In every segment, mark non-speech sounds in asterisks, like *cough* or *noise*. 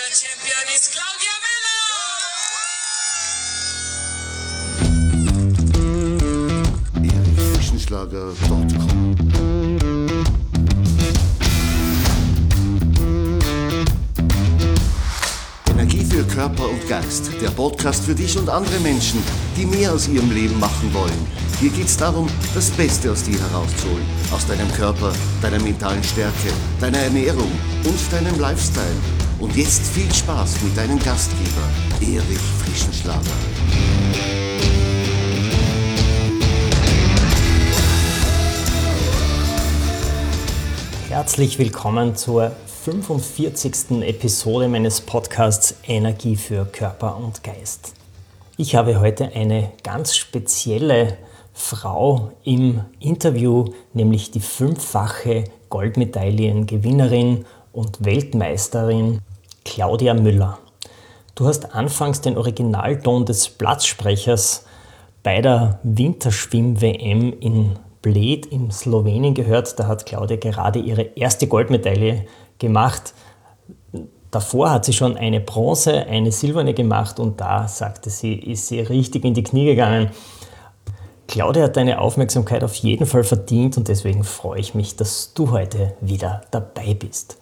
Future champion is Claudia Miller. erichfischenschlager.com Energie für Körper und Geist. Der Podcast für dich und andere Menschen, die mehr aus ihrem Leben machen wollen. Hier geht es darum, das Beste aus dir herauszuholen. Aus deinem Körper, deiner mentalen Stärke, deiner Ernährung und deinem Lifestyle. Und jetzt viel Spaß mit deinem Gastgeber, Erich Frischenschlager. Herzlich willkommen zur 45. Episode meines Podcasts Energie für Körper und Geist. Ich habe heute eine ganz spezielle Frau im Interview, nämlich die fünffache Goldmedaillengewinnerin und Weltmeisterin Claudia Müller. Du hast anfangs den Originalton des Platzsprechers bei der Winterschwimm-WM in Bled in Slowenien gehört. Da hat Claudia gerade ihre erste Goldmedaille gemacht. Davor hat sie schon eine Bronze, eine silberne gemacht und da, sagte sie, ist sie richtig in die Knie gegangen. Claudia hat deine Aufmerksamkeit auf jeden Fall verdient und deswegen freue ich mich, dass du heute wieder dabei bist.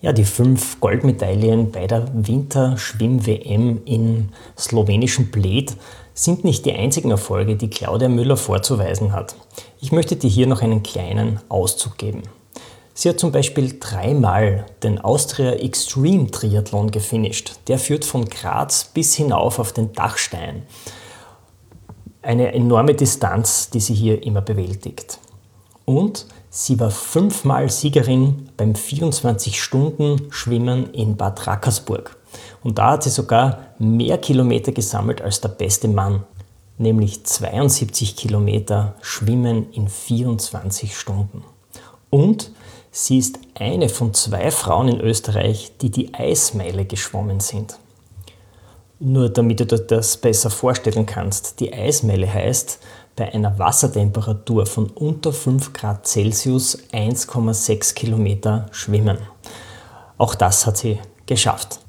Ja, die fünf Goldmedaillen bei der Winterschwimm-WM in slowenischen Bled sind nicht die einzigen Erfolge, die Claudia Müller vorzuweisen hat. Ich möchte dir hier noch einen kleinen Auszug geben. Sie hat zum Beispiel dreimal den Austria Extreme Triathlon gefinisht. Der führt von Graz bis hinauf auf den Dachstein. Eine enorme Distanz, die sie hier immer bewältigt. Und sie war fünfmal Siegerin beim 24-Stunden-Schwimmen in Bad Rackersburg. Und da hat sie sogar mehr Kilometer gesammelt als der beste Mann, nämlich 72 Kilometer Schwimmen in 24 Stunden. Und sie ist eine von zwei Frauen in Österreich, die die Eismeile geschwommen sind. Nur damit du dir das besser vorstellen kannst, die Eismeile heißt, bei einer Wassertemperatur von unter 5 Grad Celsius 1,6 Kilometer schwimmen. Auch das hat sie geschafft.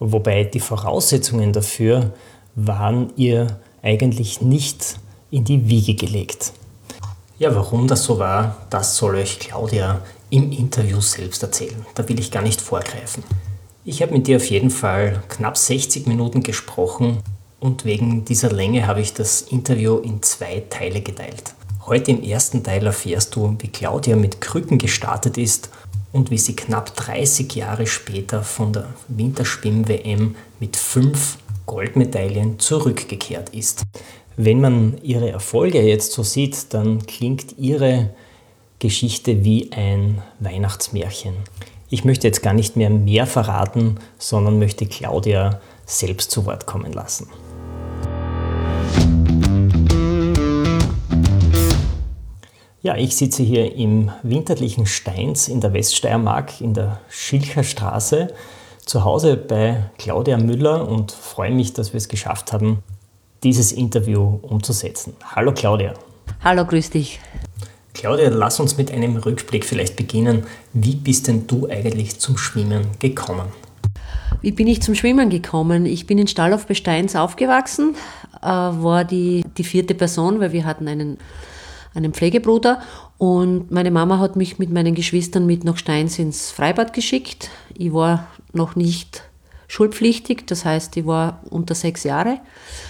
Wobei die Voraussetzungen dafür waren ihr eigentlich nicht in die Wiege gelegt. Ja, warum das so war, das soll euch Claudia im Interview selbst erzählen. Da will ich gar nicht vorgreifen. Ich habe mit dir auf jeden Fall knapp 60 Minuten gesprochen und wegen dieser Länge habe ich das Interview in zwei Teile geteilt. Heute im ersten Teil erfährst du, wie Claudia mit Krücken gestartet ist und wie sie knapp 30 Jahre später von der Winterschwimm-WM mit fünf Goldmedaillen zurückgekehrt ist. Wenn man ihre Erfolge jetzt so sieht, dann klingt ihre Geschichte wie ein Weihnachtsmärchen. Ich möchte jetzt gar nicht mehr mehr verraten, sondern möchte Claudia selbst zu Wort kommen lassen. Ja, ich sitze hier im winterlichen Steins in der Weststeiermark in der Schilcher Straße zu Hause bei Claudia Müller und freue mich, dass wir es geschafft haben, dieses Interview umzusetzen. Hallo Claudia. Hallo, grüß dich. Claudia, lass uns mit einem Rückblick vielleicht beginnen. Wie bist denn du eigentlich zum Schwimmen gekommen? Wie bin ich zum Schwimmen gekommen? Ich bin in Stallauf bei Steins aufgewachsen, äh, war die, die vierte Person, weil wir hatten einen einen Pflegebruder. Und meine Mama hat mich mit meinen Geschwistern mit nach Steins ins Freibad geschickt. Ich war noch nicht schulpflichtig, das heißt, ich war unter sechs Jahre.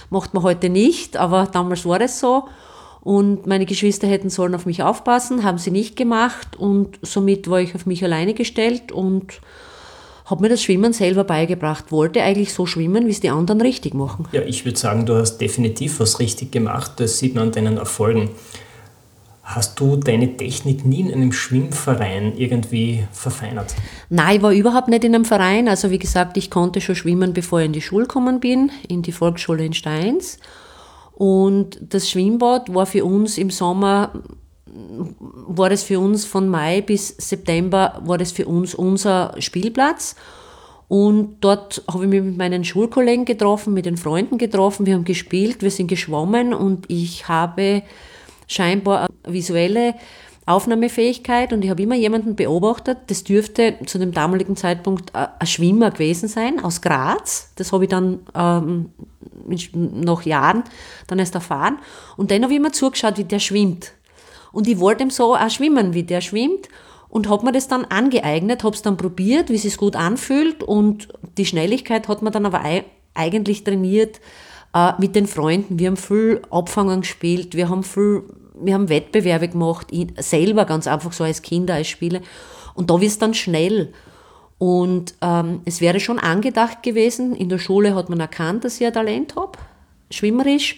Macht man heute nicht, aber damals war es so. Und meine Geschwister hätten sollen auf mich aufpassen, haben sie nicht gemacht und somit war ich auf mich alleine gestellt und habe mir das Schwimmen selber beigebracht. Wollte eigentlich so schwimmen, wie es die anderen richtig machen. Ja, ich würde sagen, du hast definitiv was richtig gemacht. Das sieht man an deinen Erfolgen. Hast du deine Technik nie in einem Schwimmverein irgendwie verfeinert? Nein, ich war überhaupt nicht in einem Verein. Also wie gesagt, ich konnte schon schwimmen, bevor ich in die Schule gekommen bin, in die Volksschule in Steins. Und das Schwimmbad war für uns im Sommer, war das für uns von Mai bis September, war das für uns unser Spielplatz. Und dort habe ich mich mit meinen Schulkollegen getroffen, mit den Freunden getroffen. Wir haben gespielt, wir sind geschwommen und ich habe scheinbar eine visuelle Aufnahmefähigkeit und ich habe immer jemanden beobachtet, das dürfte zu dem damaligen Zeitpunkt ein Schwimmer gewesen sein aus Graz. Das habe ich dann ähm, nach Jahren dann erst erfahren. Und dann habe ich immer zugeschaut, wie der schwimmt. Und ich wollte ihm so auch schwimmen, wie der schwimmt und habe mir das dann angeeignet, habe es dann probiert, wie es sich gut anfühlt und die Schnelligkeit hat man dann aber eigentlich trainiert äh, mit den Freunden. Wir haben viel Abfangen gespielt, wir haben viel wir haben Wettbewerbe gemacht, selber ganz einfach so als Kinder, als Spiele. Und da wird es dann schnell. Und ähm, es wäre schon angedacht gewesen, in der Schule hat man erkannt, dass ich ein Talent habe, schwimmerisch.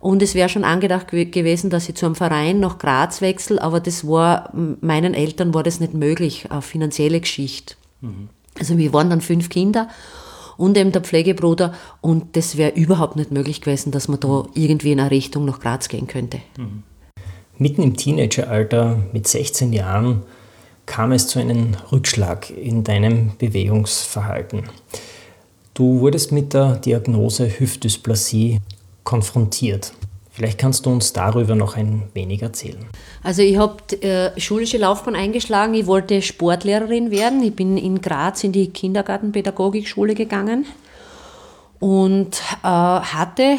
Und es wäre schon angedacht gewesen, dass ich zu einem Verein nach Graz wechsle, aber das war, meinen Eltern war das nicht möglich, eine finanzielle Geschichte. Mhm. Also wir waren dann fünf Kinder und eben der Pflegebruder und das wäre überhaupt nicht möglich gewesen, dass man da irgendwie in eine Richtung nach Graz gehen könnte. Mhm. Mitten im Teenageralter mit 16 Jahren kam es zu einem Rückschlag in deinem Bewegungsverhalten. Du wurdest mit der Diagnose Hüftdysplasie konfrontiert. Vielleicht kannst du uns darüber noch ein wenig erzählen. Also ich habe äh, schulische Laufbahn eingeschlagen. Ich wollte Sportlehrerin werden. Ich bin in Graz in die Kindergartenpädagogikschule gegangen und äh, hatte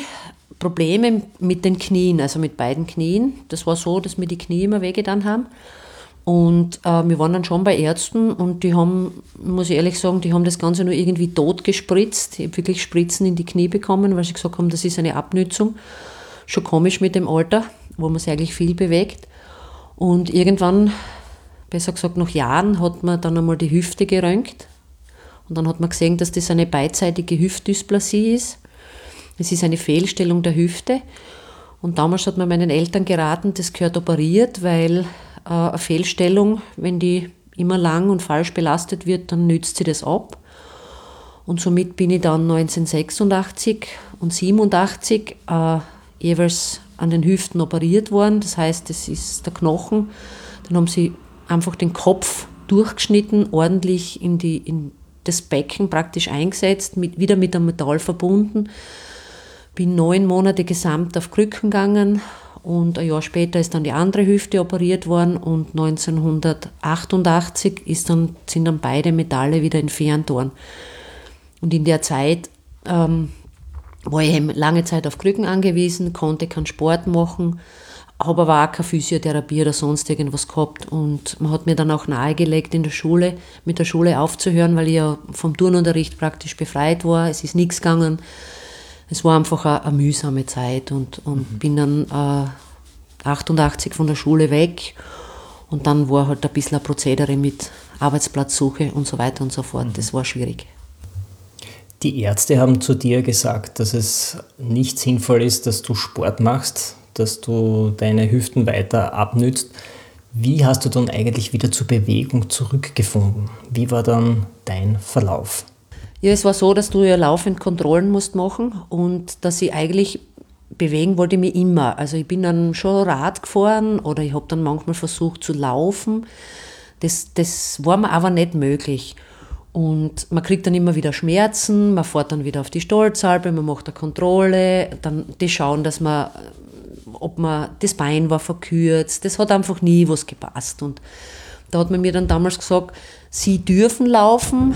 Probleme mit den Knien, also mit beiden Knien. Das war so, dass mir die Knie immer wehgetan haben. Und äh, wir waren dann schon bei Ärzten und die haben, muss ich ehrlich sagen, die haben das Ganze nur irgendwie tot gespritzt. Ich habe wirklich Spritzen in die Knie bekommen, weil sie gesagt haben, das ist eine Abnützung. Schon komisch mit dem Alter, wo man sich eigentlich viel bewegt. Und irgendwann, besser gesagt nach Jahren, hat man dann einmal die Hüfte geröntgt. Und dann hat man gesehen, dass das eine beidseitige Hüftdysplasie ist. Es ist eine Fehlstellung der Hüfte. Und damals hat man meinen Eltern geraten, das gehört operiert, weil äh, eine Fehlstellung, wenn die immer lang und falsch belastet wird, dann nützt sie das ab. Und somit bin ich dann 1986 und 87 äh, jeweils an den Hüften operiert worden. Das heißt, es ist der Knochen. Dann haben sie einfach den Kopf durchgeschnitten, ordentlich in, die, in das Becken praktisch eingesetzt, mit, wieder mit einem Metall verbunden. Bin neun Monate gesamt auf Krücken gegangen und ein Jahr später ist dann die andere Hüfte operiert worden und 1988 ist dann, sind dann beide Metalle wieder entfernt worden. Und in der Zeit ähm, war ich lange Zeit auf Krücken angewiesen, konnte keinen Sport machen, aber auch keine Physiotherapie oder sonst irgendwas gehabt. Und man hat mir dann auch nahegelegt, in der Schule, mit der Schule aufzuhören, weil ich ja vom Turnunterricht praktisch befreit war. Es ist nichts gegangen es war einfach eine, eine mühsame Zeit und, und mhm. bin dann äh, 88 von der Schule weg und dann war halt ein bisschen ein Prozedere mit Arbeitsplatzsuche und so weiter und so fort. Mhm. Das war schwierig. Die Ärzte haben zu dir gesagt, dass es nicht sinnvoll ist, dass du Sport machst, dass du deine Hüften weiter abnützt. Wie hast du dann eigentlich wieder zur Bewegung zurückgefunden? Wie war dann dein Verlauf? Ja, es war so, dass du ja laufend Kontrollen musst machen und dass ich eigentlich bewegen wollte mich immer. Also ich bin dann schon Rad gefahren oder ich habe dann manchmal versucht zu laufen. Das, das war mir aber nicht möglich. Und man kriegt dann immer wieder Schmerzen, man fährt dann wieder auf die Stolzalpe, man macht eine Kontrolle, dann die schauen, dass man, ob man, das Bein war verkürzt, das hat einfach nie was gepasst. Und da hat man mir dann damals gesagt, Sie dürfen laufen,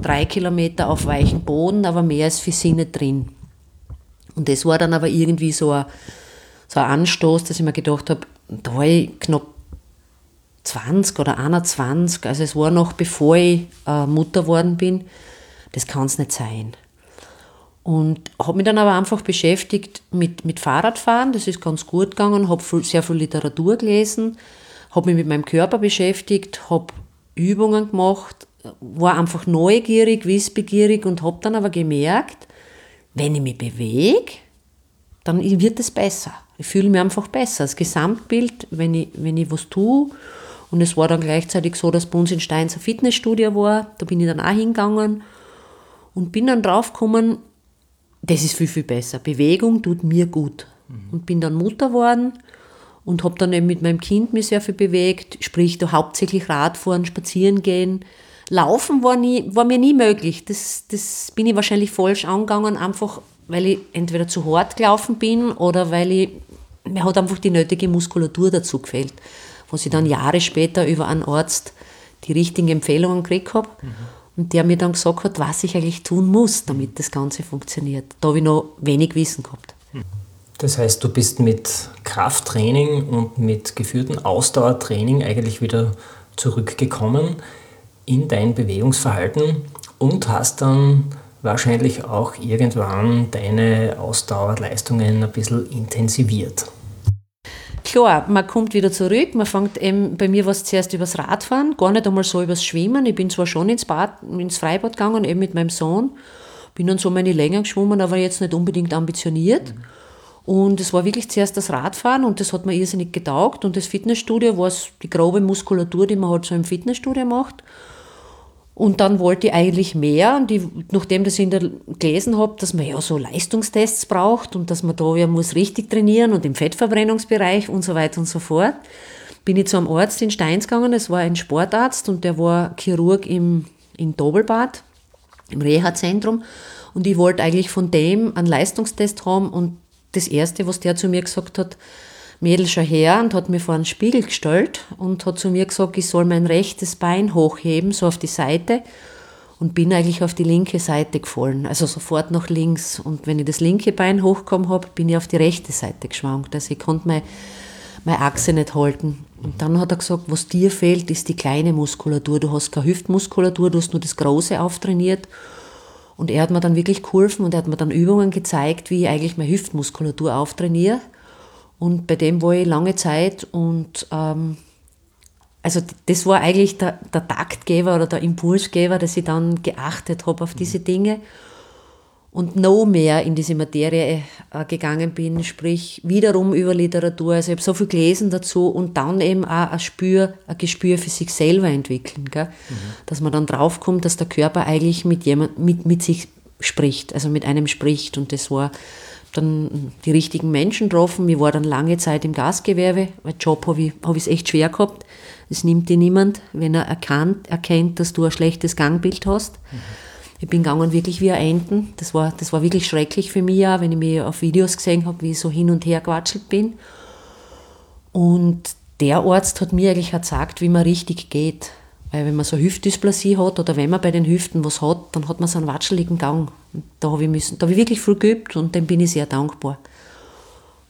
drei Kilometer auf weichem Boden, aber mehr ist für sie nicht drin. Und das war dann aber irgendwie so ein, so ein Anstoß, dass ich mir gedacht habe, da war ich knapp 20 oder 21, also es war noch bevor ich äh, Mutter worden bin, das kann es nicht sein. Und habe mich dann aber einfach beschäftigt mit, mit Fahrradfahren, das ist ganz gut gegangen, habe sehr viel Literatur gelesen, habe mich mit meinem Körper beschäftigt, habe Übungen gemacht, war einfach neugierig, wissbegierig und habe dann aber gemerkt, wenn ich mich bewege, dann wird es besser. Ich fühle mich einfach besser. Das Gesamtbild, wenn ich, wenn ich was tue, und es war dann gleichzeitig so, dass bei uns in Steins ein Fitnessstudio war, da bin ich dann auch hingegangen und bin dann draufgekommen, das ist viel, viel besser. Bewegung tut mir gut. Mhm. Und bin dann Mutter geworden und habe dann eben mit meinem Kind mich sehr viel bewegt, sprich da hauptsächlich Radfahren, spazieren gehen. Laufen war, nie, war mir nie möglich. Das, das bin ich wahrscheinlich falsch angegangen, einfach weil ich entweder zu hart gelaufen bin oder weil ich, mir hat einfach die nötige Muskulatur dazu gefällt. wo ich dann Jahre später über einen Arzt die richtigen Empfehlungen gekriegt habe. Mhm. Und der mir dann gesagt hat, was ich eigentlich tun muss, damit das Ganze funktioniert. Da habe ich noch wenig Wissen gehabt. Das heißt, du bist mit Krafttraining und mit geführtem Ausdauertraining eigentlich wieder zurückgekommen in dein Bewegungsverhalten und hast dann wahrscheinlich auch irgendwann deine Ausdauerleistungen ein bisschen intensiviert. Klar, man kommt wieder zurück, man fängt eben, bei mir was zuerst übers Radfahren, gar nicht einmal so übers Schwimmen. Ich bin zwar schon ins Bad, ins Freibad gegangen, eben mit meinem Sohn, bin dann so meine Längen geschwommen, aber jetzt nicht unbedingt ambitioniert. Mhm. Und es war wirklich zuerst das Radfahren und das hat mir irrsinnig getaugt. Und das Fitnessstudio war die grobe Muskulatur, die man halt so im Fitnessstudio macht. Und dann wollte ich eigentlich mehr. Und ich, nachdem das ich der gelesen habe, dass man ja so Leistungstests braucht und dass man da ja muss richtig trainieren und im Fettverbrennungsbereich und so weiter und so fort, bin ich zu einem Arzt in Steins gegangen. Es war ein Sportarzt und der war Chirurg im, in Dobelbad, im Reha-Zentrum. Und ich wollte eigentlich von dem einen Leistungstest haben und das Erste, was der zu mir gesagt hat, Mädel schon her und hat mir vor einen Spiegel gestellt und hat zu mir gesagt, ich soll mein rechtes Bein hochheben, so auf die Seite und bin eigentlich auf die linke Seite gefallen, also sofort nach links. Und wenn ich das linke Bein hochgekommen habe, bin ich auf die rechte Seite geschwankt. Also ich konnte meine, meine Achse nicht halten. Und dann hat er gesagt, was dir fehlt, ist die kleine Muskulatur. Du hast keine Hüftmuskulatur, du hast nur das Große auftrainiert. Und er hat mir dann wirklich geholfen und er hat mir dann Übungen gezeigt, wie ich eigentlich meine Hüftmuskulatur auftrainiere. Und bei dem war ich lange Zeit und ähm, also das war eigentlich der, der Taktgeber oder der Impulsgeber, dass ich dann geachtet habe auf diese Dinge und noch mehr in diese Materie äh, gegangen bin, sprich wiederum über Literatur. Also ich habe so viel gelesen dazu und dann eben auch ein, Spür, ein Gespür für sich selber entwickeln. Gell? Mhm. Dass man dann draufkommt, dass der Körper eigentlich mit, jemand, mit, mit sich spricht, also mit einem spricht. Und das war dann die richtigen Menschen getroffen. Ich war dann lange Zeit im Gastgewerbe, weil Job habe ich es echt schwer gehabt. Es nimmt dir niemand, wenn er erkannt, erkennt, dass du ein schlechtes Gangbild hast. Mhm. Ich bin gegangen wirklich wie ein Enten. Das war, das war wirklich schrecklich für mich, auch, wenn ich mir auf Videos gesehen habe, wie ich so hin und her gewatschelt bin. Und der Arzt hat mir eigentlich gezeigt, wie man richtig geht. Weil wenn man so Hüftdysplasie hat oder wenn man bei den Hüften was hat, dann hat man so einen watscheligen Gang. Und da habe ich, habe ich wirklich viel geübt und dem bin ich sehr dankbar.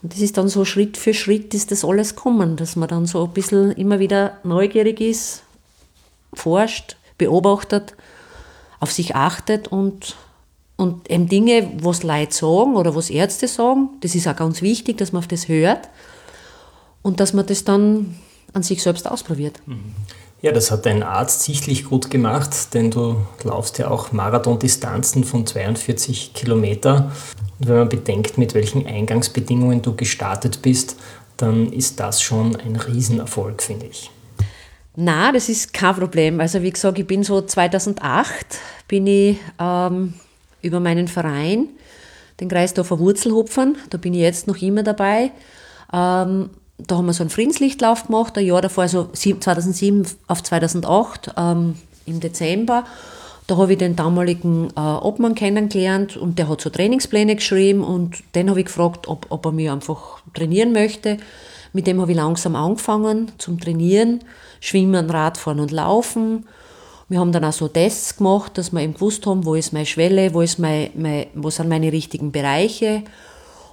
Und das ist dann so Schritt für Schritt ist das alles kommen, dass man dann so ein bisschen immer wieder neugierig ist, forscht, beobachtet, auf sich achtet und, und eben Dinge, was Leute sagen oder was Ärzte sagen, das ist auch ganz wichtig, dass man auf das hört und dass man das dann an sich selbst ausprobiert. Ja, das hat dein Arzt sichtlich gut gemacht, denn du laufst ja auch Marathondistanzen von 42 Kilometer. Und wenn man bedenkt, mit welchen Eingangsbedingungen du gestartet bist, dann ist das schon ein Riesenerfolg, finde ich. Na, das ist kein Problem. Also wie gesagt, ich bin so 2008 bin ich ähm, über meinen Verein, den Kreisdorfer Wurzelhupfern, da bin ich jetzt noch immer dabei, ähm, da haben wir so einen Friedenslichtlauf gemacht, ein Jahr davor, also 2007 auf 2008 ähm, im Dezember. Da habe ich den damaligen äh, Obmann kennengelernt und der hat so Trainingspläne geschrieben und den habe ich gefragt, ob, ob er mir einfach trainieren möchte. Mit dem habe ich langsam angefangen zum Trainieren, Schwimmen, Radfahren und Laufen. Wir haben dann auch so Tests gemacht, dass wir eben gewusst haben, wo ist meine Schwelle, wo, ist mein, mein, wo sind meine richtigen Bereiche.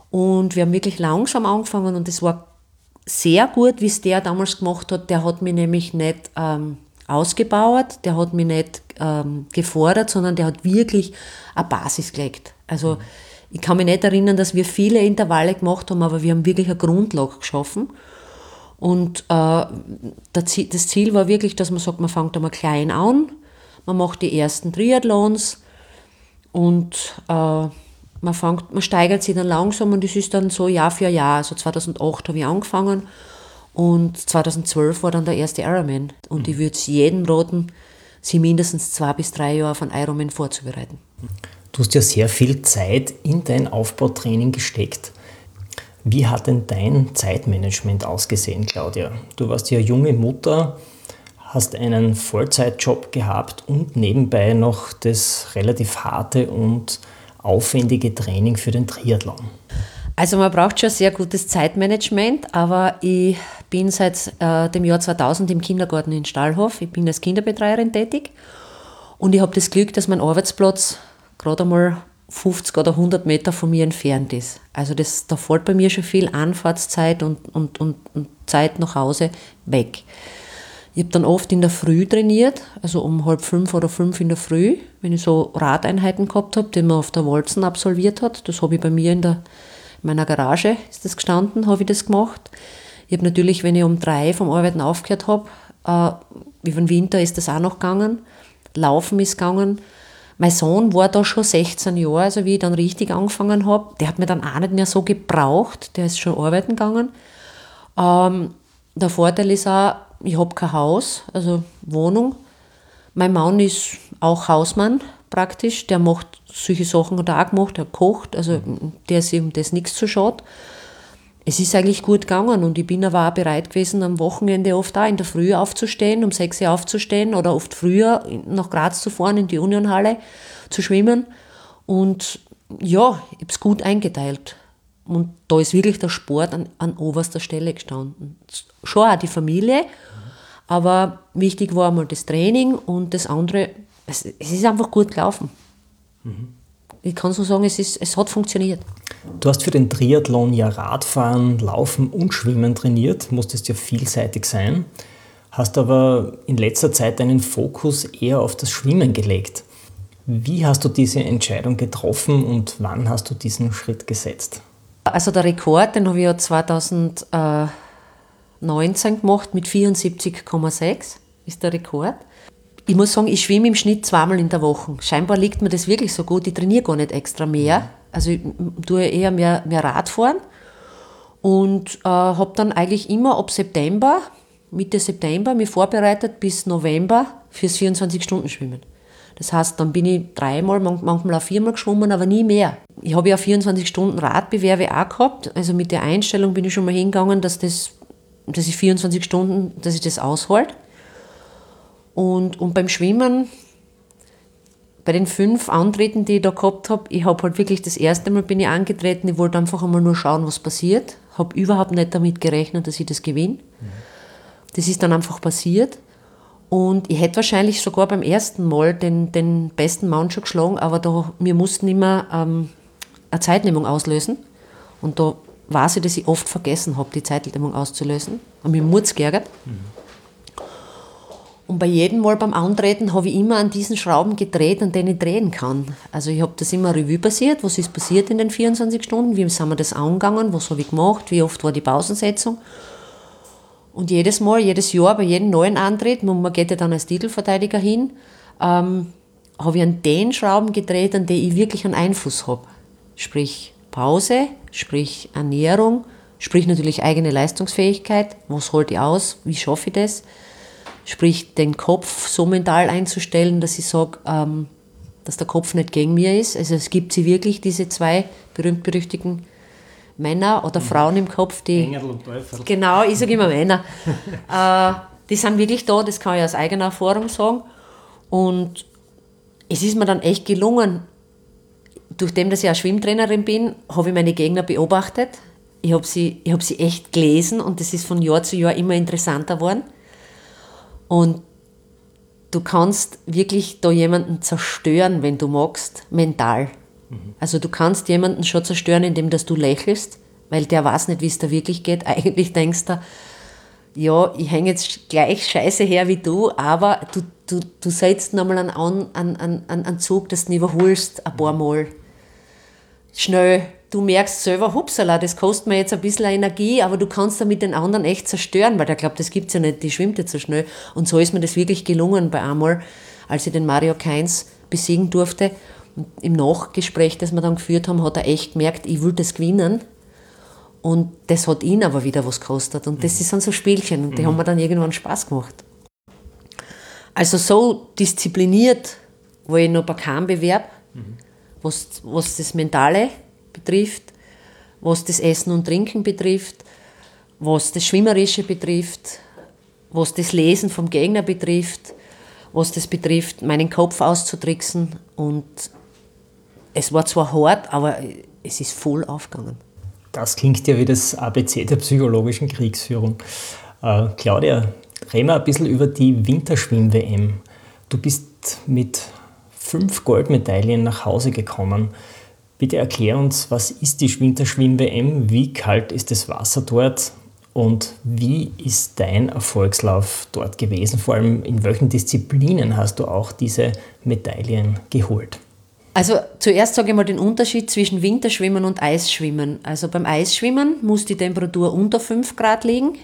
Und wir haben wirklich langsam angefangen und es war sehr gut, wie es der damals gemacht hat. Der hat mich nämlich nicht ähm, ausgebaut, der hat mich nicht ähm, gefordert, sondern der hat wirklich eine Basis gelegt. Also ich kann mich nicht erinnern, dass wir viele Intervalle gemacht haben, aber wir haben wirklich eine Grundlage geschaffen. Und äh, das Ziel war wirklich, dass man sagt, man fängt einmal klein an, man macht die ersten Triathlons und äh, man, fängt, man steigert sich dann langsam und es ist dann so Jahr für Jahr. Also 2008 habe ich angefangen und 2012 war dann der erste Ironman. Und ich würde es jedem raten, sich mindestens zwei bis drei Jahre auf einen Ironman vorzubereiten. Du hast ja sehr viel Zeit in dein Aufbautraining gesteckt. Wie hat denn dein Zeitmanagement ausgesehen, Claudia? Du warst ja junge Mutter, hast einen Vollzeitjob gehabt und nebenbei noch das relativ harte und aufwendige Training für den Triathlon? Also man braucht schon sehr gutes Zeitmanagement, aber ich bin seit äh, dem Jahr 2000 im Kindergarten in Stahlhof. Ich bin als Kinderbetreuerin tätig und ich habe das Glück, dass mein Arbeitsplatz gerade einmal 50 oder 100 Meter von mir entfernt ist. Also das, da fällt bei mir schon viel Anfahrtszeit und, und, und, und Zeit nach Hause weg. Ich habe dann oft in der Früh trainiert, also um halb fünf oder fünf in der Früh, wenn ich so Radeinheiten gehabt habe, die man auf der Walzen absolviert hat. Das habe ich bei mir in, der, in meiner Garage, ist das gestanden, habe ich das gemacht. Ich habe natürlich, wenn ich um drei vom Arbeiten aufgehört habe, äh, über den Winter ist das auch noch gegangen. Laufen ist gegangen. Mein Sohn war da schon 16 Jahre, also wie ich dann richtig angefangen habe. Der hat mir dann auch nicht mehr so gebraucht, der ist schon arbeiten gegangen. Ähm, der Vorteil ist auch, ich habe kein Haus, also Wohnung. Mein Mann ist auch Hausmann praktisch, der macht solche Sachen hat er auch gemacht, er kocht, also der ist ihm das nichts zu schade. Es ist eigentlich gut gegangen und ich bin aber auch bereit gewesen, am Wochenende oft auch in der Früh aufzustehen, um 6 Uhr aufzustehen oder oft früher nach Graz zu fahren, in die Unionhalle zu schwimmen. Und ja, ich habe es gut eingeteilt. Und da ist wirklich der Sport an, an oberster Stelle gestanden. Schon auch die Familie, aber wichtig war einmal das Training und das andere, es, es ist einfach gut gelaufen. Mhm. Ich kann so sagen, es, ist, es hat funktioniert. Du hast für den Triathlon ja Radfahren, Laufen und Schwimmen trainiert, musstest ja vielseitig sein, hast aber in letzter Zeit deinen Fokus eher auf das Schwimmen gelegt. Wie hast du diese Entscheidung getroffen und wann hast du diesen Schritt gesetzt? Also der Rekord, den habe ich ja 2019 gemacht mit 74,6 ist der Rekord. Ich muss sagen, ich schwimme im Schnitt zweimal in der Woche. Scheinbar liegt mir das wirklich so gut. Ich trainiere gar nicht extra mehr. Also ich tue eher mehr, mehr Radfahren und äh, habe dann eigentlich immer ab September, Mitte September, mich vorbereitet bis November fürs 24-Stunden-Schwimmen. Das heißt, dann bin ich dreimal, manchmal auch viermal geschwommen, aber nie mehr. Ich habe ja 24 Stunden Radbewerbe auch gehabt. Also mit der Einstellung bin ich schon mal hingegangen, dass, das, dass ich 24 Stunden, dass ich das aushalte. Und, und beim Schwimmen, bei den fünf Antreten, die ich da gehabt habe, ich habe halt wirklich das erste Mal bin ich angetreten, ich wollte einfach einmal nur schauen, was passiert. Habe überhaupt nicht damit gerechnet, dass ich das gewinne. Mhm. Das ist dann einfach passiert. Und ich hätte wahrscheinlich sogar beim ersten Mal den, den besten Mann schon geschlagen, aber da, wir mussten immer ähm, eine Zeitnehmung auslösen. Und da weiß ich, dass ich oft vergessen habe, die Zeitnehmung auszulösen. Und mir Murz geärgert. Mhm. Und bei jedem Mal beim Antreten habe ich immer an diesen Schrauben gedreht, an denen ich drehen kann. Also ich habe das immer Revue passiert, was ist passiert in den 24 Stunden, wie sind wir das angegangen, was habe ich gemacht, wie oft war die Pausensetzung. Und jedes Mal, jedes Jahr, bei jedem neuen Antritt, man geht ja dann als Titelverteidiger hin, ähm, habe ich an den Schrauben gedreht, an die ich wirklich einen Einfluss habe. Sprich Pause, sprich Ernährung, sprich natürlich eigene Leistungsfähigkeit, was holt ich aus, wie schaffe ich das, sprich den Kopf so mental einzustellen, dass ich sage, ähm, dass der Kopf nicht gegen mir ist. Also es gibt sie wirklich, diese zwei berühmt-berüchtigten Männer oder Frauen im Kopf, die. Engel und Teufel. Genau, ich sage immer Männer. *laughs* äh, die sind wirklich da, das kann ich aus eigener Erfahrung sagen. Und es ist mir dann echt gelungen, durch dem, dass ich auch Schwimmtrainerin bin, habe ich meine Gegner beobachtet. Ich habe sie, hab sie echt gelesen und das ist von Jahr zu Jahr immer interessanter geworden. Und du kannst wirklich da jemanden zerstören, wenn du magst, mental. Also du kannst jemanden schon zerstören, indem dass du lächelst, weil der weiß nicht, wie es da wirklich geht. *laughs* Eigentlich denkst du, ja, ich hänge jetzt gleich scheiße her wie du, aber du, du, du setzt nochmal einen, einen, einen, einen Zug, dass du ihn überholst, ein paar Mal. Schnell. Du merkst selber, hupsala, das kostet mir jetzt ein bisschen Energie, aber du kannst damit den anderen echt zerstören, weil der glaubt, das gibt's ja nicht, die schwimmt jetzt so schnell. Und so ist mir das wirklich gelungen bei einmal, als ich den Mario Keins besiegen durfte im Nachgespräch, das wir dann geführt haben, hat er echt gemerkt, ich will das gewinnen. Und das hat ihn aber wieder was gekostet. Und das mhm. sind so Spielchen und die mhm. haben mir dann irgendwann Spaß gemacht. Also so diszipliniert war ich noch bei keinem Bewerb, mhm. was, was das Mentale betrifft, was das Essen und Trinken betrifft, was das Schwimmerische betrifft, was das Lesen vom Gegner betrifft, was das betrifft, meinen Kopf auszutricksen und es war zwar hart, aber es ist voll aufgegangen. Das klingt ja wie das ABC der psychologischen Kriegsführung. Äh, Claudia, reden wir ein bisschen über die Winterschwimm-WM. Du bist mit fünf Goldmedaillen nach Hause gekommen. Bitte erklär uns, was ist die Winterschwimm-WM, wie kalt ist das Wasser dort und wie ist dein Erfolgslauf dort gewesen? Vor allem in welchen Disziplinen hast du auch diese Medaillen geholt? Also zuerst sage ich mal den Unterschied zwischen Winterschwimmen und Eisschwimmen. Also beim Eisschwimmen muss die Temperatur unter 5 Grad liegen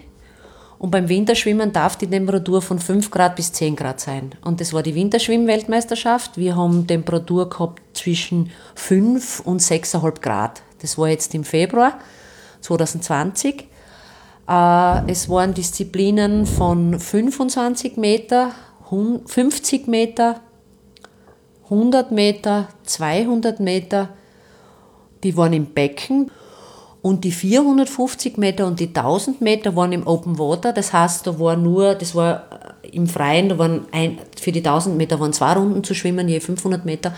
und beim Winterschwimmen darf die Temperatur von 5 Grad bis 10 Grad sein. Und das war die Winterschwimm-Weltmeisterschaft. Wir haben Temperatur gehabt zwischen 5 und 6,5 Grad. Das war jetzt im Februar 2020. Äh, es waren Disziplinen von 25 Meter, 50 Meter, 100 Meter, 200 Meter. Die waren im Becken und die 450 Meter und die 1000 Meter waren im Open Water. Das heißt, da war nur, das war äh, im Freien, da waren ein, für die 1000 Meter waren zwei Runden zu schwimmen, je 500 Meter.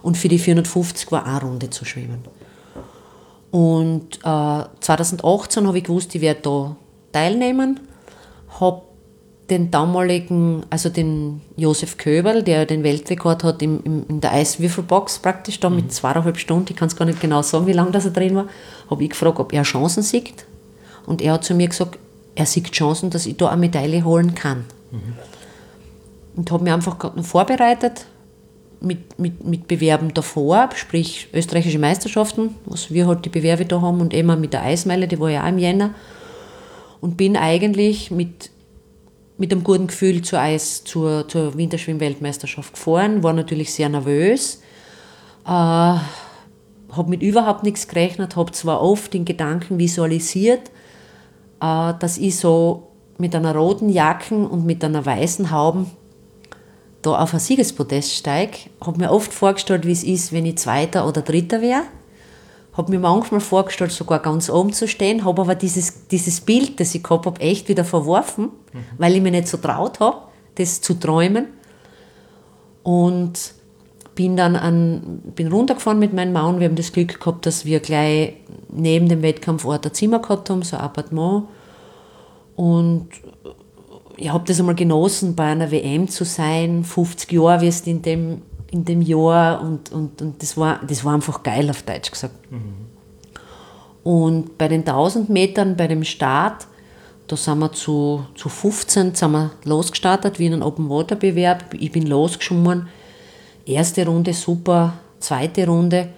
Und für die 450 war eine Runde zu schwimmen. Und äh, 2018 habe ich gewusst, ich werde da teilnehmen. Habe den damaligen, also den Josef Köberl, der den Weltrekord hat im, im, in der Eiswürfelbox praktisch, da mit mhm. zweieinhalb Stunden, ich kann es gar nicht genau sagen, wie lange das er drin war, habe ich gefragt, ob er Chancen sieht. Und er hat zu mir gesagt, er sieht Chancen, dass ich da eine Medaille holen kann. Mhm. Und habe mich einfach vorbereitet mit, mit, mit Bewerben davor, sprich österreichische Meisterschaften, was wir halt die Bewerbe da haben und immer mit der Eismeile, die war ja auch im Jänner. Und bin eigentlich mit mit einem guten Gefühl zur Eis, zur, zur Winterschwimm-Weltmeisterschaft gefahren, war natürlich sehr nervös, äh, habe mit überhaupt nichts gerechnet, habe zwar oft den Gedanken visualisiert, äh, dass ich so mit einer roten Jacke und mit einer weißen Haube da auf ein Siegespodest steige, habe mir oft vorgestellt, wie es ist, wenn ich Zweiter oder Dritter wäre habe mir manchmal vorgestellt, sogar ganz oben zu stehen, habe aber dieses, dieses Bild, das ich gehabt habe, echt wieder verworfen, mhm. weil ich mir nicht so traut habe, das zu träumen. Und bin dann an, bin runtergefahren mit meinem Mann. Wir haben das Glück gehabt, dass wir gleich neben dem Wettkampfort ein Zimmer gehabt haben, so ein Appartement. Und ich habe das einmal genossen, bei einer WM zu sein. 50 Jahre wirst in dem in dem Jahr und, und, und das, war, das war einfach geil auf Deutsch gesagt. Mhm. Und bei den 1000 Metern, bei dem Start, da sind wir zu, zu 15 sind wir losgestartet, wie in einem Open-Water-Bewerb. Ich bin losgeschwommen. Erste Runde super, zweite Runde.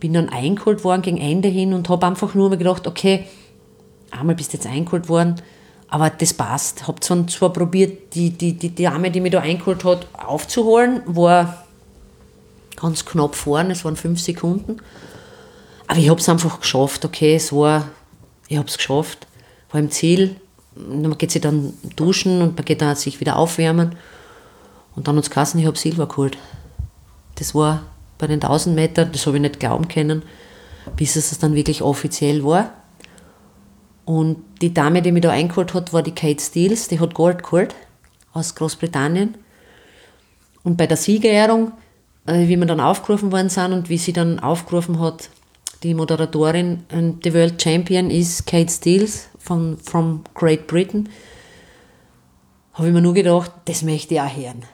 Bin dann eingeholt worden gegen Ende hin und habe einfach nur mal gedacht, okay, einmal bist du jetzt eingeholt worden, aber das passt. Habe zwar, zwar probiert, die, die, die Dame, die mich da eingeholt hat, aufzuholen, war ganz knapp vorne, es waren fünf Sekunden. Aber ich habe es einfach geschafft, okay, es war, ich habe es geschafft, war im Ziel. Man geht sich dann duschen und man geht dann sich wieder aufwärmen. Und dann es geheißen, ich habe Silber geholt. Das war bei den 1000 Metern, das habe ich nicht glauben können, bis es dann wirklich offiziell war. Und die Dame, die mich da eingeholt hat, war die Kate Steels, die hat Gold geholt aus Großbritannien. Und bei der Siegerehrung wie wir dann aufgerufen worden sind und wie sie dann aufgerufen hat, die Moderatorin, and the World Champion ist Kate Steels von from Great Britain, habe ich mir nur gedacht, das möchte ich auch hören.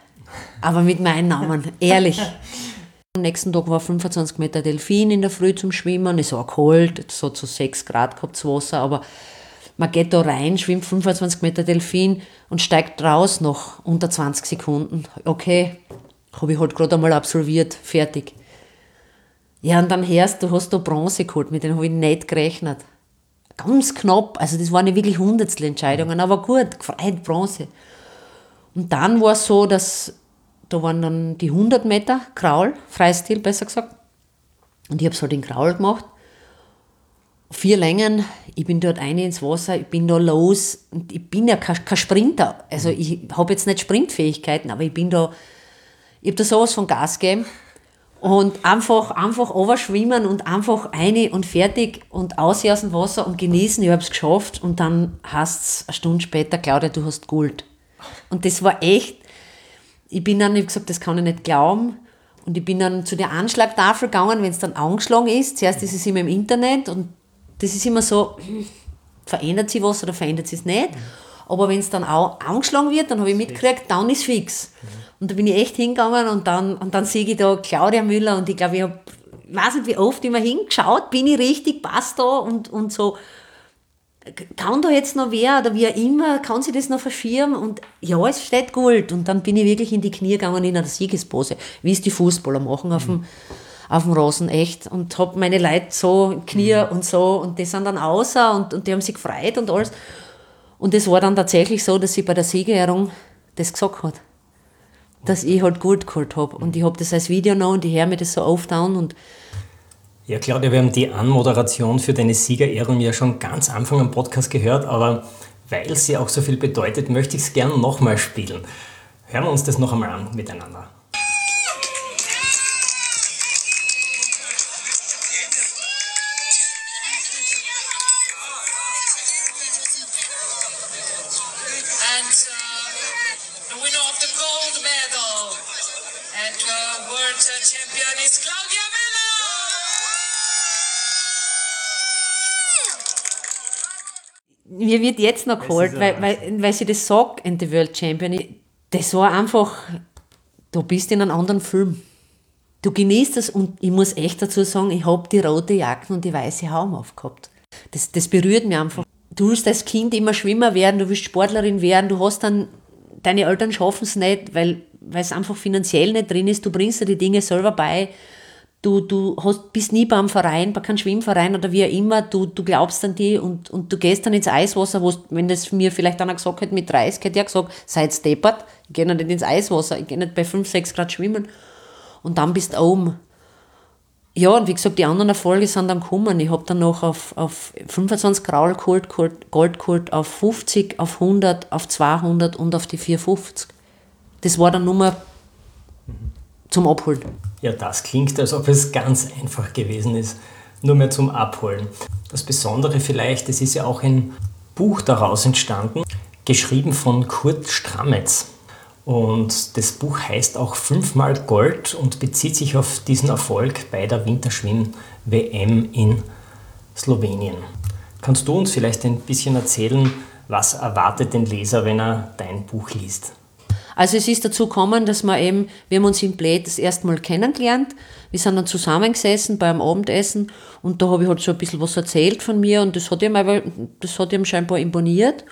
Aber mit meinem Namen, *laughs* ehrlich. Am nächsten Tag war 25 Meter Delfin in der Früh zum Schwimmen. Es war kalt, so zu 6 Grad gehabt das Wasser, aber man geht da rein, schwimmt 25 Meter Delfin und steigt raus nach unter 20 Sekunden. Okay, habe ich halt gerade einmal absolviert, fertig. Ja, und dann hörst du, hast da Bronze geholt, mit denen habe ich nicht gerechnet. Ganz knapp, also das waren nicht wirklich Hundertstel Entscheidungen, aber gut, gefreut Bronze. Und dann war es so, dass da waren dann die 100 Meter Kraul, Freistil besser gesagt. Und ich habe es halt in Kraul gemacht. Vier Längen, ich bin dort eine ins Wasser, ich bin da los. Und ich bin ja kein, kein Sprinter. Also ich habe jetzt nicht Sprintfähigkeiten, aber ich bin da ich habe da sowas von Gas gegeben und einfach, einfach overschwimmen und einfach eine und fertig und aus aus dem Wasser und genießen. Ich habe es geschafft und dann hast es eine Stunde später, Claudia, du hast Gold. Und das war echt, ich bin dann, ich gesagt, das kann ich nicht glauben. Und ich bin dann zu der Anschlagtafel gegangen, wenn es dann angeschlagen ist. Zuerst ist es immer im Internet und das ist immer so, verändert sich was oder verändert sich es nicht. Aber wenn es dann auch angeschlagen wird, dann habe ich mitgekriegt, dann ist fix. Und da bin ich echt hingegangen und dann, und dann sehe ich da Claudia Müller und ich glaube, ich habe, weiß nicht wie oft immer hingeschaut, bin ich richtig, passt da und, und so. Kann da jetzt noch wer oder wie auch immer, kann sie das noch verschirmen? Und ja, es steht Gold. Und dann bin ich wirklich in die Knie gegangen in einer Siegespose, wie es die Fußballer machen auf dem, auf dem Rasen, echt. Und habe meine Leute so, Knie mhm. und so, und die sind dann außer und, und die haben sich gefreut und alles. Und es war dann tatsächlich so, dass sie bei der Siegerehrung das gesagt hat. Dass ich halt gut geholt habe. Und ich habe das als Video noch und ich höre mir das so oft an und ja, Claudia, wir haben die Anmoderation für deine Siegerehrung ja schon ganz Anfang am Podcast gehört, aber weil sie auch so viel bedeutet, möchte ich es gerne nochmal spielen. Hören wir uns das noch einmal an miteinander. Mir wird jetzt noch geholt, weil, weil, weil sie das sagt in The World Champion. Das war einfach, du bist in einem anderen Film. Du genießt das und ich muss echt dazu sagen, ich habe die rote Jacke und die weiße Haum aufgehabt. Das, das berührt mich einfach. Du willst als Kind immer Schwimmer werden, du willst Sportlerin werden, du hast dann, deine Eltern schaffen es nicht, weil, weil es einfach finanziell nicht drin ist, du bringst dir die Dinge selber bei du, du hast, bist nie beim Verein, bei keinem Schwimmverein oder wie auch immer, du, du glaubst an die und, und du gehst dann ins Eiswasser, wo wenn das mir vielleicht einer gesagt hätte mit 30, hätte er gesagt, seid steppert, ich gehe nicht ins Eiswasser, ich gehe nicht bei 5, 6 Grad schwimmen und dann bist du oben. Ja, und wie gesagt, die anderen Erfolge sind dann gekommen. Ich habe dann noch auf, auf 25 Graul geholt, auf 50, auf 100, auf 200 und auf die 450. Das war dann Nummer zum Abholen. Ja, das klingt, als ob es ganz einfach gewesen ist, nur mehr zum Abholen. Das Besondere vielleicht, es ist ja auch ein Buch daraus entstanden, geschrieben von Kurt Strametz. Und das Buch heißt auch fünfmal Gold und bezieht sich auf diesen Erfolg bei der Winterschwim-WM in Slowenien. Kannst du uns vielleicht ein bisschen erzählen, was erwartet den Leser, wenn er dein Buch liest? Also es ist dazu gekommen, dass wir eben, wir haben uns in Bled das erste Mal kennengelernt. Wir sind dann zusammengesessen beim Abendessen und da habe ich halt so ein bisschen was erzählt von mir und das hat ihm, aber, das hat ihm scheinbar imponiert.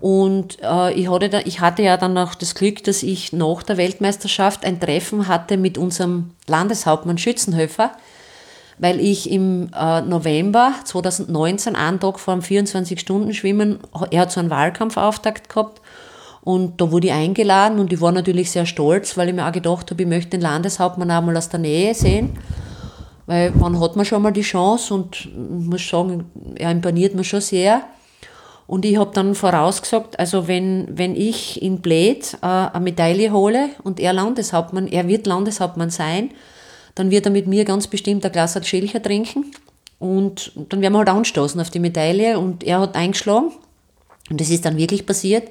Und äh, ich, hatte da, ich hatte ja dann auch das Glück, dass ich nach der Weltmeisterschaft ein Treffen hatte mit unserem Landeshauptmann Schützenhöfer, weil ich im äh, November 2019, einen Tag vor dem 24-Stunden-Schwimmen, er hat so einen Wahlkampfauftakt gehabt und da wurde ich eingeladen und ich war natürlich sehr stolz, weil ich mir auch gedacht habe, ich möchte den Landeshauptmann auch mal aus der Nähe sehen. Weil wann hat man schon mal die Chance und ich muss sagen, er imponiert mir schon sehr. Und ich habe dann vorausgesagt, also wenn, wenn ich in Bled äh, eine Medaille hole und er Landeshauptmann, er wird Landeshauptmann sein, dann wird er mit mir ganz bestimmt ein Glas Schilcher trinken und dann werden wir halt anstoßen auf die Medaille und er hat eingeschlagen und das ist dann wirklich passiert.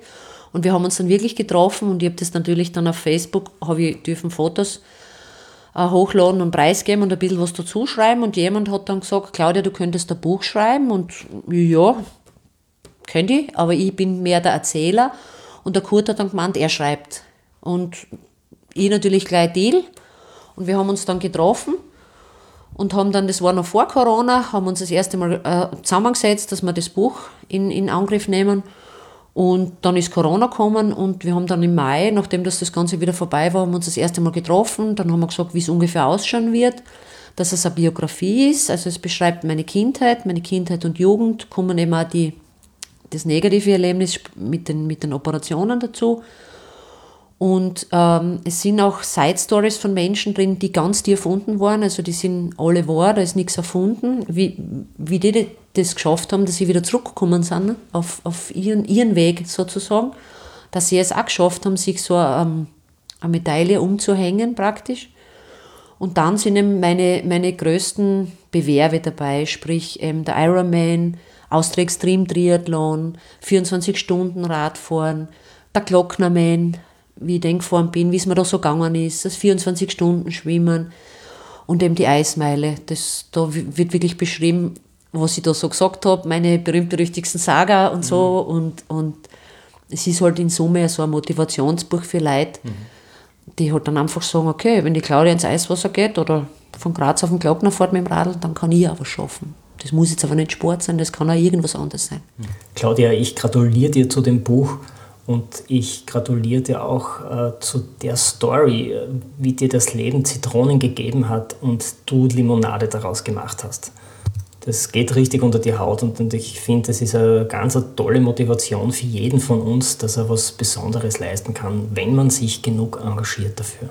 Und wir haben uns dann wirklich getroffen und ich habe das natürlich dann auf Facebook, habe ich dürfen Fotos äh, hochladen und preisgeben und ein bisschen was dazu schreiben. Und jemand hat dann gesagt, Claudia, du könntest ein Buch schreiben. Und ja, könnte ich, aber ich bin mehr der Erzähler. Und der Kurt hat dann gemeint, er schreibt. Und ich natürlich gleich Deal. Und wir haben uns dann getroffen und haben dann, das war noch vor Corona, haben uns das erste Mal äh, zusammengesetzt, dass wir das Buch in, in Angriff nehmen. Und dann ist Corona gekommen und wir haben dann im Mai, nachdem das, das Ganze wieder vorbei war, haben wir uns das erste Mal getroffen. Dann haben wir gesagt, wie es ungefähr ausschauen wird, dass es eine Biografie ist. Also es beschreibt meine Kindheit, meine Kindheit und Jugend, kommen eben auch die, das negative Erlebnis mit den, mit den Operationen dazu. Und ähm, es sind auch Side Stories von Menschen drin, die ganz die erfunden waren. Also die sind alle wahr, da ist nichts erfunden. Wie, wie die das geschafft haben, dass sie wieder zurückgekommen sind auf, auf ihren, ihren Weg sozusagen. Dass sie es auch geschafft haben, sich so ähm, eine Medaille umzuhängen praktisch. Und dann sind eben meine, meine größten Bewerbe dabei, sprich ähm, der Ironman, Austria Extreme Triathlon, 24 Stunden Radfahren, der Glocknerman, wie ich gefahren bin, wie es mir da so gegangen ist, das 24 Stunden Schwimmen und eben die Eismeile. Das, da wird wirklich beschrieben, was ich da so gesagt habe, meine berühmt-berüchtigsten Saga und so. Mhm. Und, und es ist halt in Summe so ein Motivationsbuch für Leute, mhm. die halt dann einfach sagen, okay, wenn die Claudia ins Eiswasser geht oder von Graz auf den Glockner fährt mit dem Radl, dann kann ich auch was schaffen. Das muss jetzt aber nicht Sport sein, das kann auch irgendwas anderes sein. Mhm. Claudia, ich gratuliere dir zu dem Buch und ich gratuliere dir auch äh, zu der Story, wie dir das Leben Zitronen gegeben hat und du Limonade daraus gemacht hast das geht richtig unter die Haut und, und ich finde, das ist eine ganz eine tolle Motivation für jeden von uns, dass er was Besonderes leisten kann, wenn man sich genug engagiert dafür.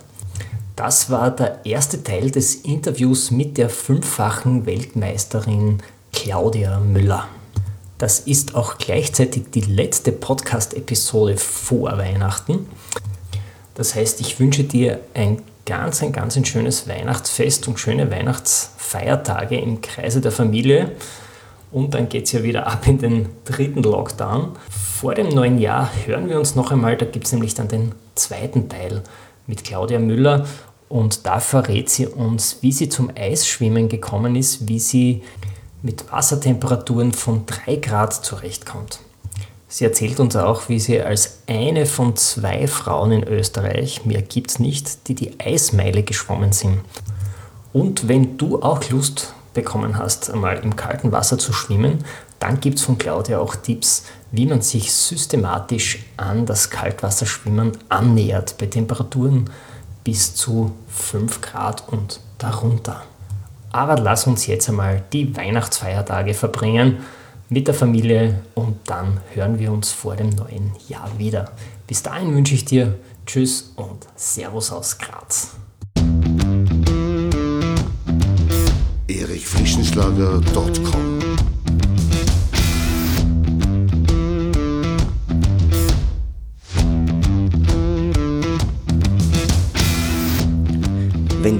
Das war der erste Teil des Interviews mit der fünffachen Weltmeisterin Claudia Müller. Das ist auch gleichzeitig die letzte Podcast-Episode vor Weihnachten. Das heißt, ich wünsche dir ein ganz, ein ganz ein schönes Weihnachtsfest und schöne Weihnachtsfeiertage im Kreise der Familie. Und dann geht es ja wieder ab in den dritten Lockdown. Vor dem neuen Jahr hören wir uns noch einmal, da gibt es nämlich dann den zweiten Teil mit Claudia Müller und da verrät sie uns, wie sie zum Eisschwimmen gekommen ist, wie sie mit Wassertemperaturen von 3 Grad zurechtkommt. Sie erzählt uns auch, wie sie als eine von zwei Frauen in Österreich, mehr gibt es nicht, die die Eismeile geschwommen sind. Und wenn du auch Lust bekommen hast, einmal im kalten Wasser zu schwimmen, dann gibt es von Claudia auch Tipps, wie man sich systematisch an das Kaltwasserschwimmen annähert, bei Temperaturen bis zu 5 Grad und darunter. Aber lass uns jetzt einmal die Weihnachtsfeiertage verbringen mit der Familie und dann hören wir uns vor dem neuen Jahr wieder. Bis dahin wünsche ich dir Tschüss und Servus aus Graz. erichfrischenschlager.com